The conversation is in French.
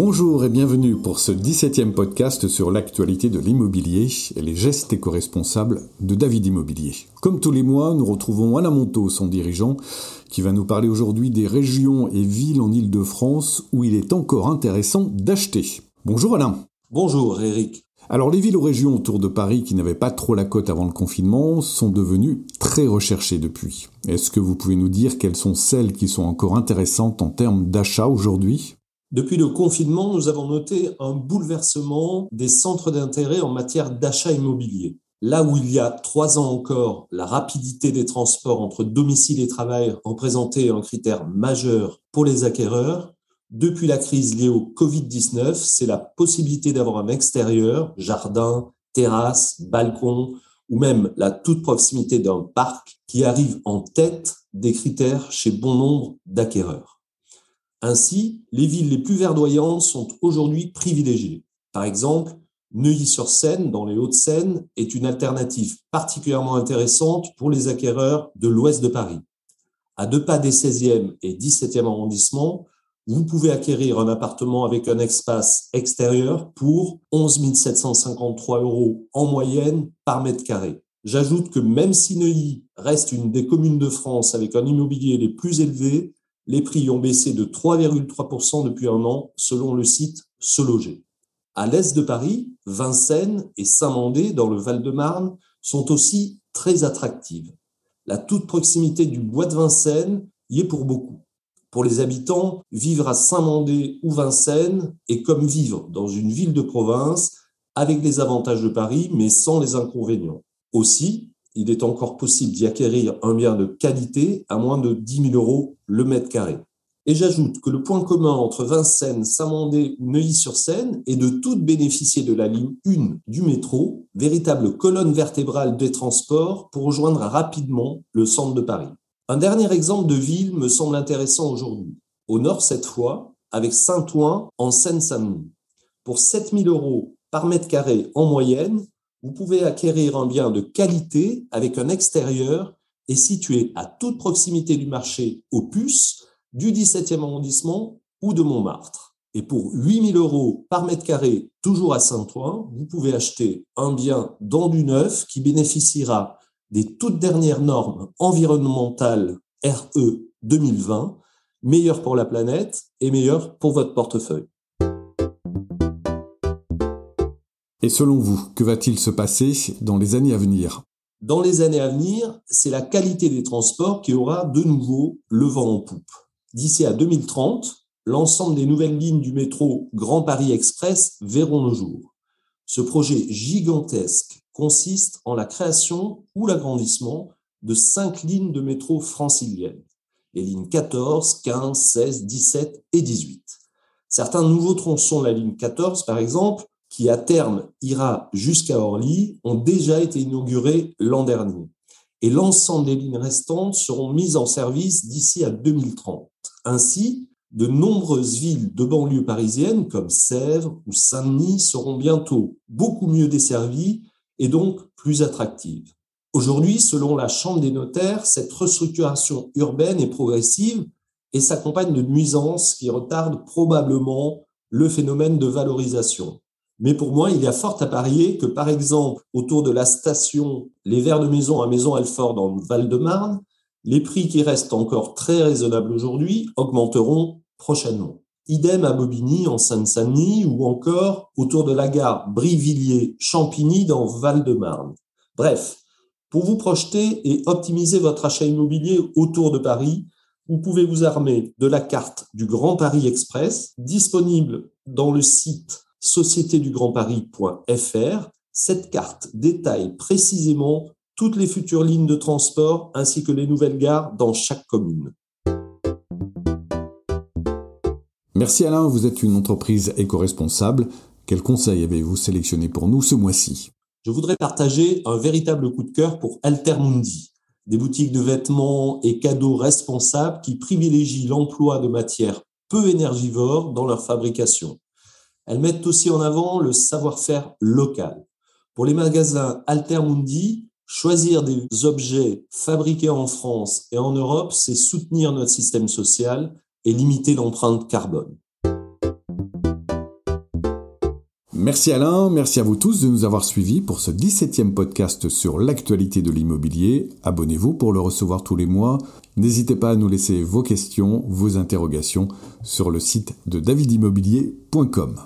Bonjour et bienvenue pour ce 17e podcast sur l'actualité de l'immobilier et les gestes éco-responsables de David Immobilier. Comme tous les mois, nous retrouvons Alain Monteau, son dirigeant, qui va nous parler aujourd'hui des régions et villes en Ile-de-France où il est encore intéressant d'acheter. Bonjour Alain. Bonjour Eric. Alors les villes ou régions autour de Paris qui n'avaient pas trop la cote avant le confinement sont devenues très recherchées depuis. Est-ce que vous pouvez nous dire quelles sont celles qui sont encore intéressantes en termes d'achat aujourd'hui? Depuis le confinement, nous avons noté un bouleversement des centres d'intérêt en matière d'achat immobilier. Là où il y a trois ans encore, la rapidité des transports entre domicile et travail représentait un critère majeur pour les acquéreurs, depuis la crise liée au Covid-19, c'est la possibilité d'avoir un extérieur, jardin, terrasse, balcon, ou même la toute proximité d'un parc qui arrive en tête des critères chez bon nombre d'acquéreurs. Ainsi, les villes les plus verdoyantes sont aujourd'hui privilégiées. Par exemple, Neuilly-sur-Seine, dans les Hauts-de-Seine, est une alternative particulièrement intéressante pour les acquéreurs de l'ouest de Paris. À deux pas des 16e et 17e arrondissements, vous pouvez acquérir un appartement avec un espace extérieur pour 11 753 euros en moyenne par mètre carré. J'ajoute que même si Neuilly reste une des communes de France avec un immobilier les plus élevés, les prix ont baissé de 3,3% depuis un an, selon le site Se Loger. À l'est de Paris, Vincennes et Saint-Mandé, dans le Val-de-Marne, sont aussi très attractives. La toute proximité du bois de Vincennes y est pour beaucoup. Pour les habitants, vivre à Saint-Mandé ou Vincennes est comme vivre dans une ville de province avec les avantages de Paris, mais sans les inconvénients. Aussi, il est encore possible d'y acquérir un bien de qualité à moins de 10 000 euros le mètre carré. Et j'ajoute que le point commun entre Vincennes, Saint-Mandé ou Neuilly-sur-Seine est de toutes bénéficier de la ligne 1 du métro, véritable colonne vertébrale des transports pour rejoindre rapidement le centre de Paris. Un dernier exemple de ville me semble intéressant aujourd'hui. Au nord cette fois, avec Saint-Ouen en Seine-Saint-Denis. Pour 7 000 euros par mètre carré en moyenne, vous pouvez acquérir un bien de qualité avec un extérieur et situé à toute proximité du marché Opus, du 17e arrondissement ou de Montmartre. Et pour 8000 euros par mètre carré, toujours à Saint-Ouen, vous pouvez acheter un bien dans du neuf qui bénéficiera des toutes dernières normes environnementales RE 2020, meilleur pour la planète et meilleur pour votre portefeuille. Et selon vous, que va-t-il se passer dans les années à venir? Dans les années à venir, c'est la qualité des transports qui aura de nouveau le vent en poupe. D'ici à 2030, l'ensemble des nouvelles lignes du métro Grand Paris Express verront le jour. Ce projet gigantesque consiste en la création ou l'agrandissement de cinq lignes de métro franciliennes, les lignes 14, 15, 16, 17 et 18. Certains nouveaux tronçons de la ligne 14, par exemple, qui à terme ira jusqu'à Orly, ont déjà été inaugurés l'an dernier. Et l'ensemble des lignes restantes seront mises en service d'ici à 2030. Ainsi, de nombreuses villes de banlieue parisienne comme Sèvres ou Saint-Denis seront bientôt beaucoup mieux desservies et donc plus attractives. Aujourd'hui, selon la Chambre des notaires, cette restructuration urbaine est progressive et s'accompagne de nuisances qui retardent probablement le phénomène de valorisation. Mais pour moi, il y a fort à parier que, par exemple, autour de la station Les Verts de Maison à Maison-Alfort dans le Val-de-Marne, les prix qui restent encore très raisonnables aujourd'hui augmenteront prochainement. Idem à Bobigny en Seine-Saint-Denis ou encore autour de la gare Brivilliers-Champigny dans Val-de-Marne. Bref, pour vous projeter et optimiser votre achat immobilier autour de Paris, vous pouvez vous armer de la carte du Grand Paris Express disponible dans le site sociétédugrandparis.fr. Cette carte détaille précisément toutes les futures lignes de transport ainsi que les nouvelles gares dans chaque commune. Merci Alain, vous êtes une entreprise éco-responsable. Quels conseils avez-vous sélectionné pour nous ce mois-ci? Je voudrais partager un véritable coup de cœur pour Altermundi, des boutiques de vêtements et cadeaux responsables qui privilégient l'emploi de matières peu énergivores dans leur fabrication. Elles mettent aussi en avant le savoir-faire local. Pour les magasins Altermundi, choisir des objets fabriqués en France et en Europe, c'est soutenir notre système social et limiter l'empreinte carbone. Merci Alain, merci à vous tous de nous avoir suivis pour ce 17e podcast sur l'actualité de l'immobilier. Abonnez-vous pour le recevoir tous les mois. N'hésitez pas à nous laisser vos questions, vos interrogations sur le site de davidimmobilier.com.